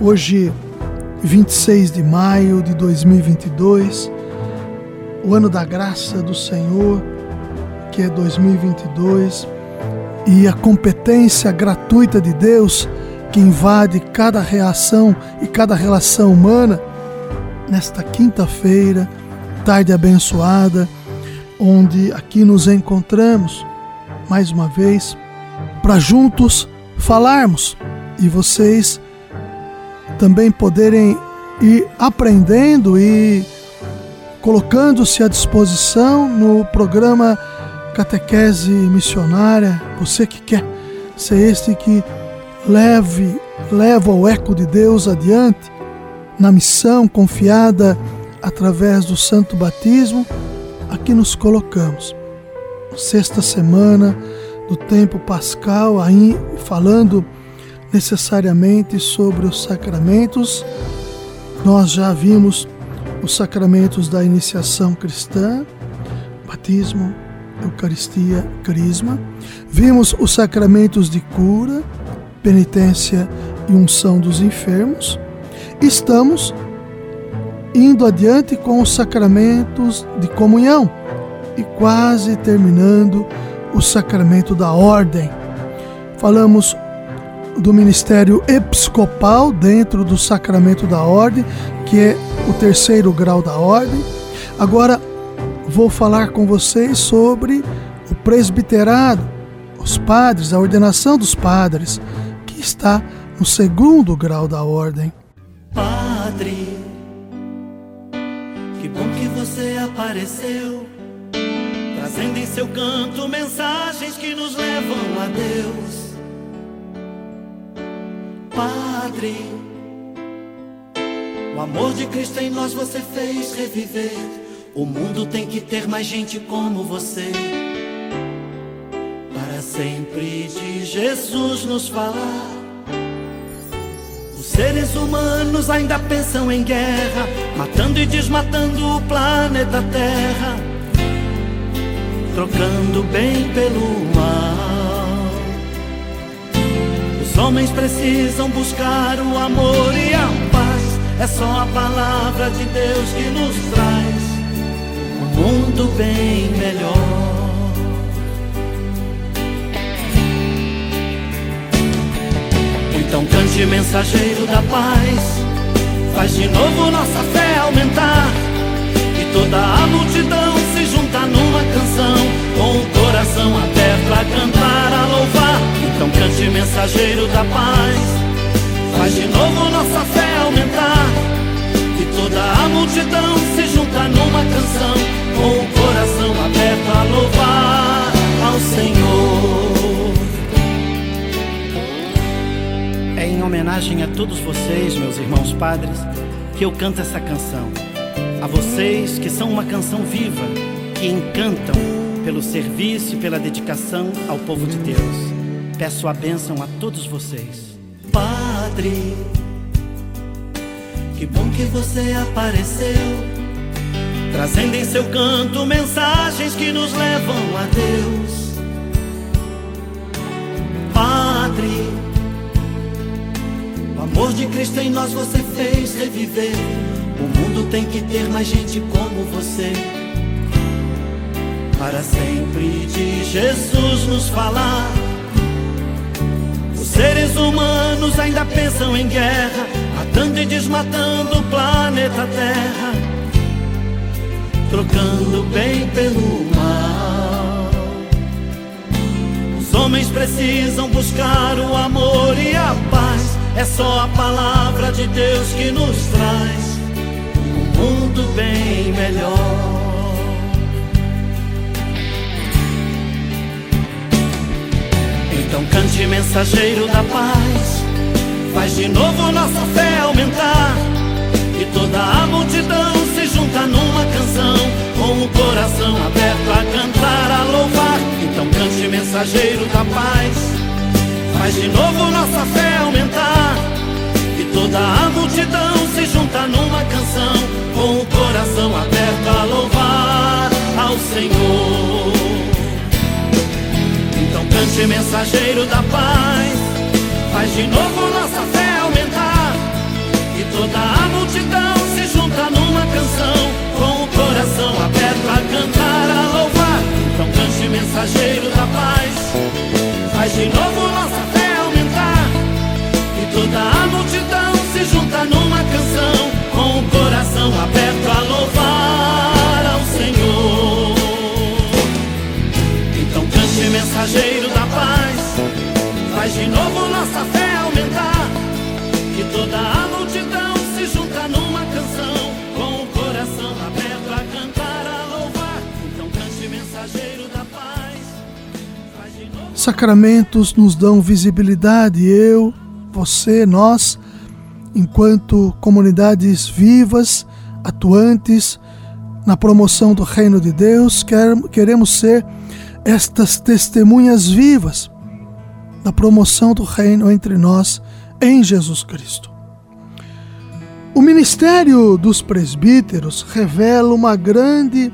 Hoje, 26 de maio de 2022, o ano da graça do Senhor, que é 2022, e a competência gratuita de Deus que invade cada reação e cada relação humana, nesta quinta-feira, tarde abençoada, onde aqui nos encontramos mais uma vez para juntos falarmos e vocês também poderem ir aprendendo e colocando-se à disposição no programa Catequese Missionária. Você que quer ser este que leve, leva o eco de Deus adiante na missão confiada através do Santo Batismo, aqui nos colocamos. Sexta semana do tempo pascal, aí falando necessariamente sobre os sacramentos. Nós já vimos os sacramentos da iniciação cristã, batismo, Eucaristia, Crisma. Vimos os sacramentos de cura, penitência e unção dos enfermos. Estamos indo adiante com os sacramentos de comunhão e quase terminando o sacramento da ordem. Falamos do ministério episcopal dentro do sacramento da ordem, que é o terceiro grau da ordem. Agora vou falar com vocês sobre o presbiterado, os padres, a ordenação dos padres, que está no segundo grau da ordem. Padre, que bom que você apareceu, trazendo em seu canto mensagens que nos levam a Deus. Padre. O amor de Cristo em nós você fez reviver. O mundo tem que ter mais gente como você. Para sempre de Jesus nos falar. Os seres humanos ainda pensam em guerra, matando e desmatando o planeta Terra, trocando bem pelo mal. Os homens precisam buscar o amor e a paz. É só a palavra de Deus que nos traz um mundo bem melhor. Então cante mensageiro da paz, faz de novo nossa fé aumentar e toda a multidão se juntar numa canção com o coração aberto a cantar, a louvar então cante mensageiro da paz. Faz de novo nossa fé aumentar. Que toda a multidão se junta numa canção Com o coração aberto a louvar ao Senhor. É em homenagem a todos vocês, meus irmãos padres Que eu canto essa canção. A vocês que são uma canção viva Que encantam pelo serviço e pela dedicação ao povo de Deus. Peço a bênção a todos vocês. Padre, que bom que você apareceu, trazendo em seu canto mensagens que nos levam a Deus. Padre, o amor de Cristo em nós você fez reviver. O mundo tem que ter mais gente como você. Para sempre de Jesus nos falar seres humanos ainda pensam em guerra, matando e desmatando o planeta Terra, trocando o bem pelo mal. Os homens precisam buscar o amor e a paz. É só a palavra de Deus que nos traz um mundo bem melhor. Mensageiro da paz Faz de novo nossa fé aumentar e toda a multidão se junta numa canção com o coração aberto a cantar, a louvar. Então cante mensageiro da paz. Faz de novo nossa fé aumentar e toda a multidão se junta numa canção com o coração aberto a louvar ao Senhor. Cante mensageiro da paz. Faz de novo nossa fé aumentar. E toda a multidão se junta numa canção. Com o coração aberto a cantar, a louvar. Então cante mensageiro da paz. Faz de novo nossa fé aumentar. E toda a multidão se junta numa canção. Com o coração aberto a louvar de novo nossa fé aumentar. Que toda a multidão se junta numa canção. Com o coração aberto a cantar, a louvar. Então cante mensageiro da paz. Sacramentos nos dão visibilidade. Eu, você, nós, enquanto comunidades vivas, atuantes na promoção do reino de Deus, queremos ser estas testemunhas vivas da promoção do reino entre nós em Jesus Cristo. O ministério dos presbíteros revela uma grande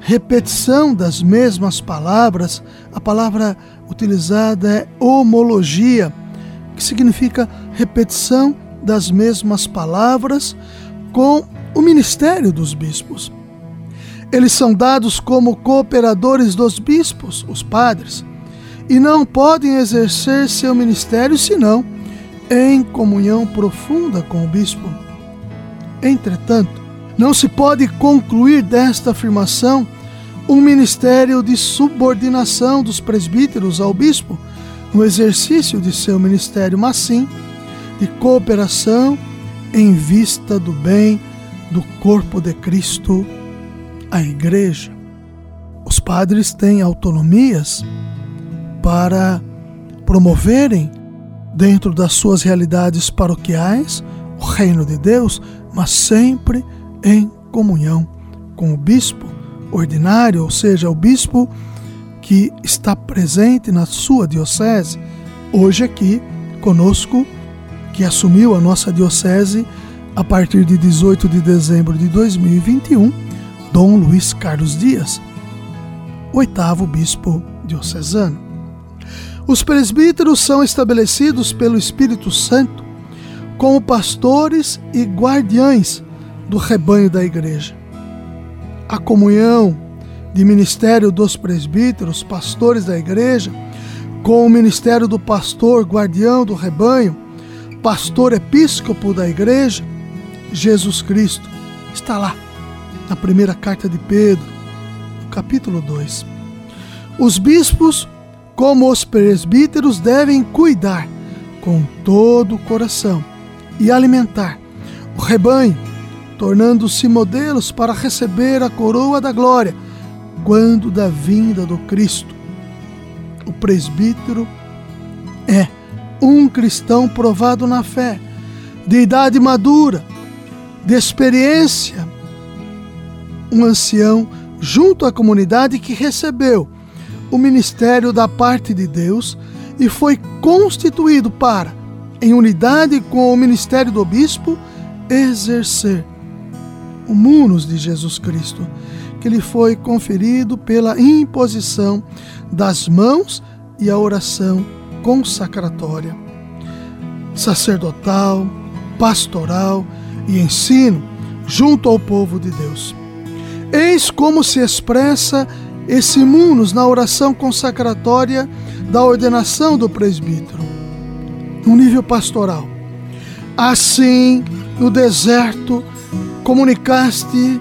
repetição das mesmas palavras. A palavra utilizada é homologia, que significa repetição das mesmas palavras com o ministério dos bispos. Eles são dados como cooperadores dos bispos, os padres e não podem exercer seu ministério senão em comunhão profunda com o bispo. Entretanto, não se pode concluir desta afirmação um ministério de subordinação dos presbíteros ao bispo no exercício de seu ministério, mas sim de cooperação em vista do bem do corpo de Cristo, a Igreja. Os padres têm autonomias para promoverem, dentro das suas realidades paroquiais, o reino de Deus, mas sempre em comunhão com o bispo ordinário, ou seja, o bispo que está presente na sua diocese, hoje aqui conosco, que assumiu a nossa diocese a partir de 18 de dezembro de 2021, Dom Luiz Carlos Dias, oitavo bispo diocesano. Os presbíteros são estabelecidos pelo Espírito Santo como pastores e guardiães do rebanho da igreja. A comunhão de ministério dos presbíteros, pastores da igreja, com o ministério do pastor, guardião do rebanho, pastor episcopo da igreja, Jesus Cristo, está lá na primeira carta de Pedro, capítulo 2. Os bispos como os presbíteros devem cuidar com todo o coração e alimentar o rebanho, tornando-se modelos para receber a coroa da glória quando da vinda do Cristo. O presbítero é um cristão provado na fé, de idade madura, de experiência, um ancião junto à comunidade que recebeu o ministério da parte de Deus e foi constituído para, em unidade com o ministério do bispo, exercer o munus de Jesus Cristo, que lhe foi conferido pela imposição das mãos e a oração consacratória, sacerdotal, pastoral e ensino junto ao povo de Deus. Eis como se expressa esse munus na oração consacratória da ordenação do presbítero, no nível pastoral. Assim, no deserto, comunicaste,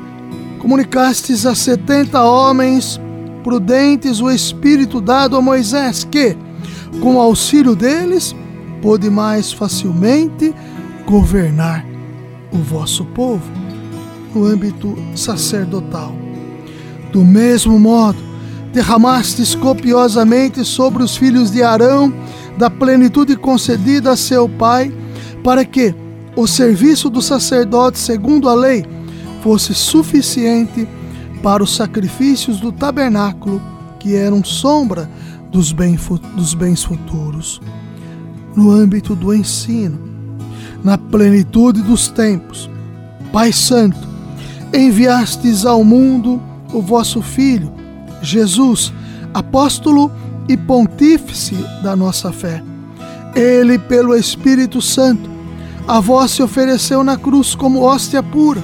comunicastes a setenta homens prudentes o Espírito dado a Moisés, que, com auxílio deles, pôde mais facilmente governar o vosso povo no âmbito sacerdotal. Do mesmo modo, derramastes copiosamente sobre os filhos de Arão da plenitude concedida a seu pai para que o serviço do sacerdote segundo a lei fosse suficiente para os sacrifícios do tabernáculo, que eram sombra dos, bem, dos bens futuros. No âmbito do ensino, na plenitude dos tempos, Pai Santo, enviastes ao mundo o vosso Filho, Jesus, apóstolo e pontífice da nossa fé. Ele, pelo Espírito Santo, a vós se ofereceu na cruz como hóstia pura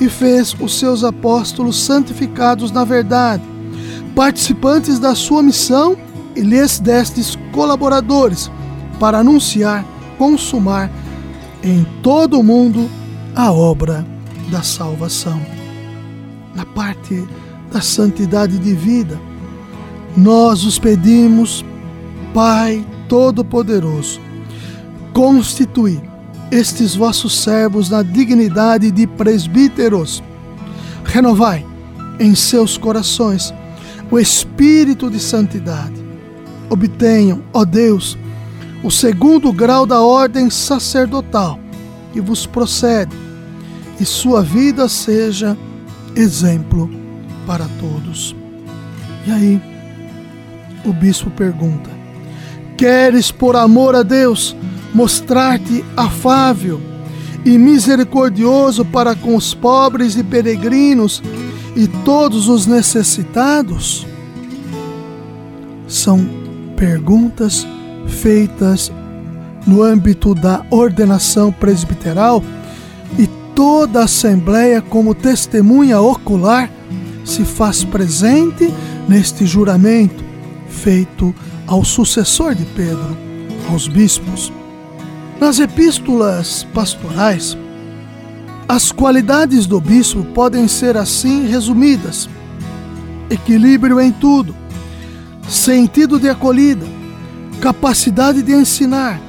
e fez os seus apóstolos santificados na verdade, participantes da sua missão e lhes destes colaboradores para anunciar, consumar em todo o mundo a obra da salvação. Na parte da santidade de vida, nós os pedimos, Pai Todo-Poderoso, constitui estes vossos servos na dignidade de presbíteros. Renovai em seus corações o espírito de santidade. Obtenham, ó Deus, o segundo grau da ordem sacerdotal que vos procede, e sua vida seja exemplo para todos. E aí, o bispo pergunta: Queres, por amor a Deus, mostrar-te afável e misericordioso para com os pobres e peregrinos e todos os necessitados? São perguntas feitas no âmbito da ordenação presbiteral e toda a Assembleia, como testemunha ocular, se faz presente neste juramento feito ao sucessor de Pedro, aos bispos. Nas epístolas pastorais, as qualidades do bispo podem ser assim resumidas: equilíbrio em tudo, sentido de acolhida, capacidade de ensinar,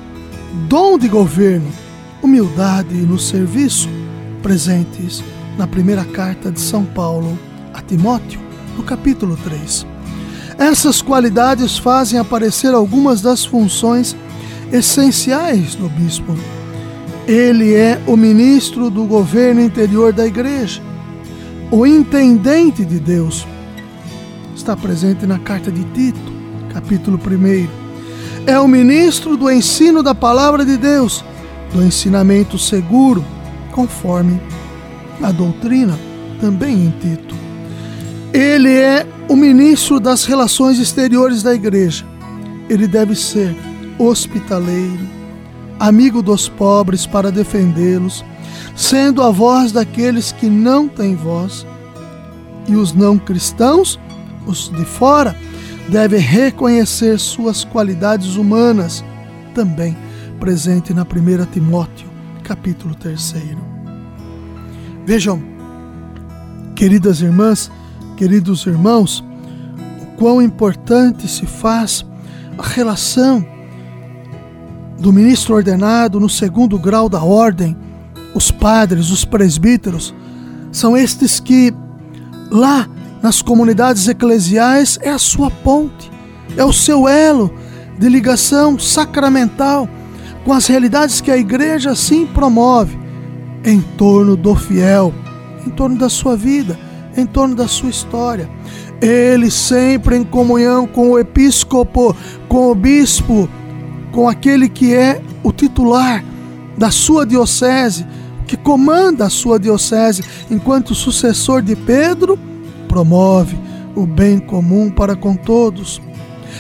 dom de governo, humildade no serviço, presentes na primeira carta de São Paulo a Timóteo, no capítulo 3. Essas qualidades fazem aparecer algumas das funções essenciais do bispo. Ele é o ministro do governo interior da igreja, o intendente de Deus. Está presente na carta de Tito, capítulo 1. É o ministro do ensino da palavra de Deus, do ensinamento seguro, conforme a doutrina, também em Tito. Ele é o ministro das relações exteriores da igreja. Ele deve ser hospitaleiro, amigo dos pobres para defendê-los, sendo a voz daqueles que não têm voz. E os não cristãos, os de fora, devem reconhecer suas qualidades humanas, também presente na 1 Timóteo, capítulo 3. Vejam, queridas irmãs, queridos irmãos, o quão importante se faz a relação do ministro ordenado no segundo grau da ordem, os padres, os presbíteros, são estes que lá nas comunidades eclesiais é a sua ponte, é o seu elo de ligação sacramental com as realidades que a igreja assim promove em torno do fiel, em torno da sua vida, em torno da sua história. Ele sempre em comunhão com o episcopo, com o bispo, com aquele que é o titular da sua diocese, que comanda a sua diocese, enquanto sucessor de Pedro, promove o bem comum para com todos,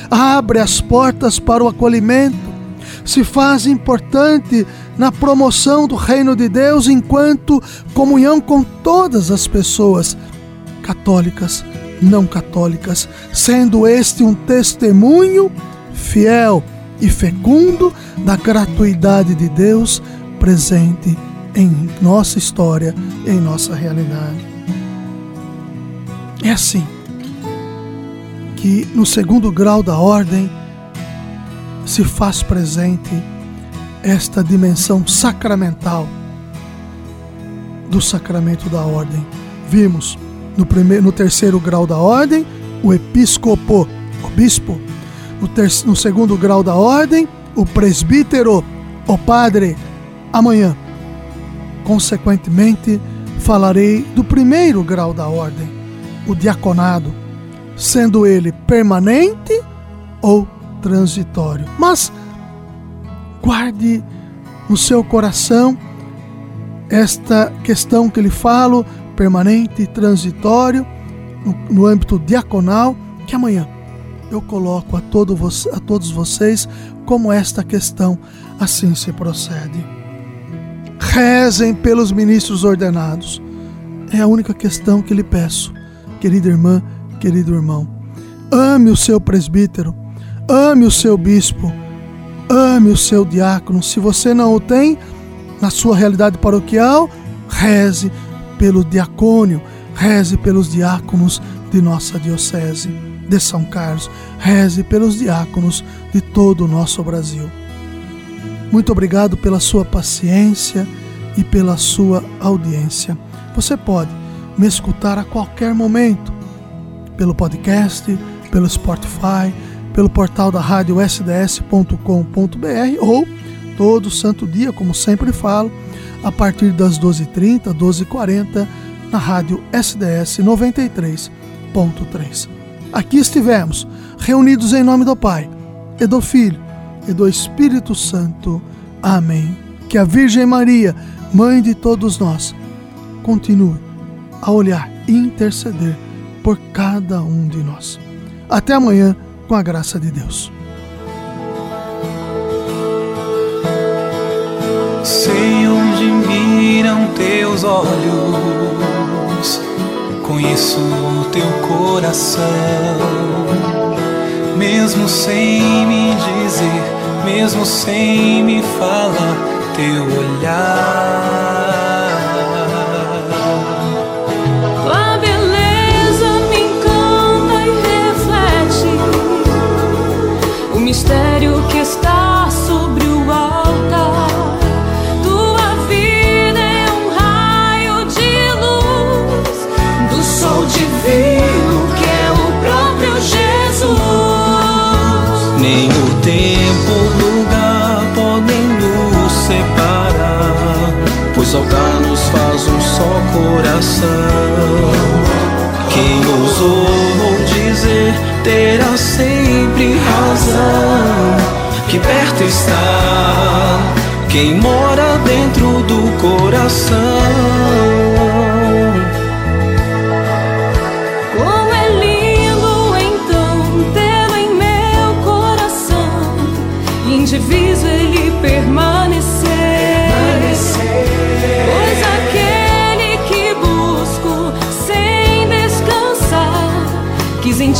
abre as portas para o acolhimento, se faz importante na promoção do reino de Deus enquanto comunhão com todas as pessoas, católicas, não católicas, sendo este um testemunho fiel e fecundo da gratuidade de Deus presente em nossa história, em nossa realidade. É assim que no segundo grau da ordem se faz presente esta dimensão sacramental do sacramento da ordem. Vimos no, primeiro, no terceiro grau da ordem o episcopo, o bispo, no, ter, no segundo grau da ordem, o presbítero, o padre, Amanhã, consequentemente, falarei do primeiro grau da ordem, o diaconado, sendo ele permanente ou transitório. Mas guarde no seu coração esta questão que lhe falo, permanente e transitório, no, no âmbito diaconal, que amanhã eu coloco a, todo a todos vocês como esta questão assim se procede. Rezem pelos ministros ordenados. É a única questão que lhe peço, querida irmã, querido irmão. Ame o seu presbítero, ame o seu bispo, ame o seu diácono. Se você não o tem, na sua realidade paroquial, reze pelo diacônio, reze pelos diáconos de nossa diocese de São Carlos, reze pelos diáconos de todo o nosso Brasil. Muito obrigado pela sua paciência e pela sua audiência. Você pode me escutar a qualquer momento pelo podcast, pelo Spotify, pelo portal da rádio sds.com.br ou todo santo dia, como sempre falo, a partir das 12h30, 12h40, na rádio SDS 93.3. Aqui estivemos, reunidos em nome do Pai, e do Filho, e do Espírito Santo. Amém. Que a Virgem Maria, Mãe de todos nós, continue a olhar e interceder por cada um de nós. Até amanhã, com a graça de Deus. Sei onde miram teus olhos, conheço o teu coração, mesmo sem me dizer, mesmo sem me falar, teu olhar. Terá sempre razão. Que perto está quem mora dentro do coração.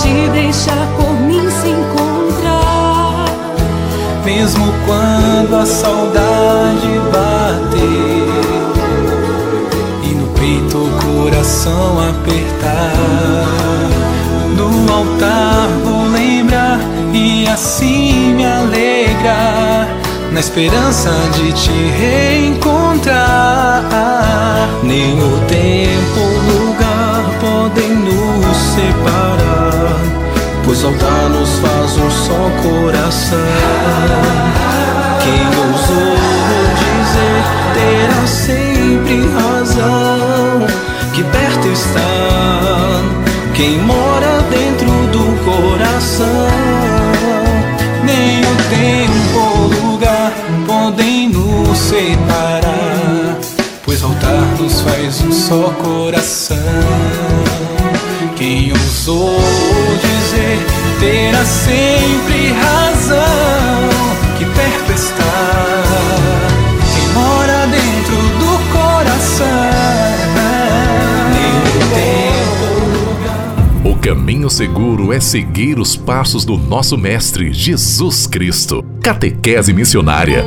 Te deixar por mim se encontrar. Mesmo quando a saudade bater e no peito o coração apertar, no altar vou lembrar e assim me alegrar. Na esperança de te reencontrar, nem o tempo, pois ao dar nos faz um só coração. Quem ousou dizer terá sempre razão, que perto está quem mora dentro do coração. Nem o tempo ou lugar podem nos separar, pois voltar nos faz um só coração. Quem ousou dizer terá sempre razão que perto está quem mora dentro do coração. O caminho seguro é seguir os passos do nosso Mestre Jesus Cristo. Catequese Missionária.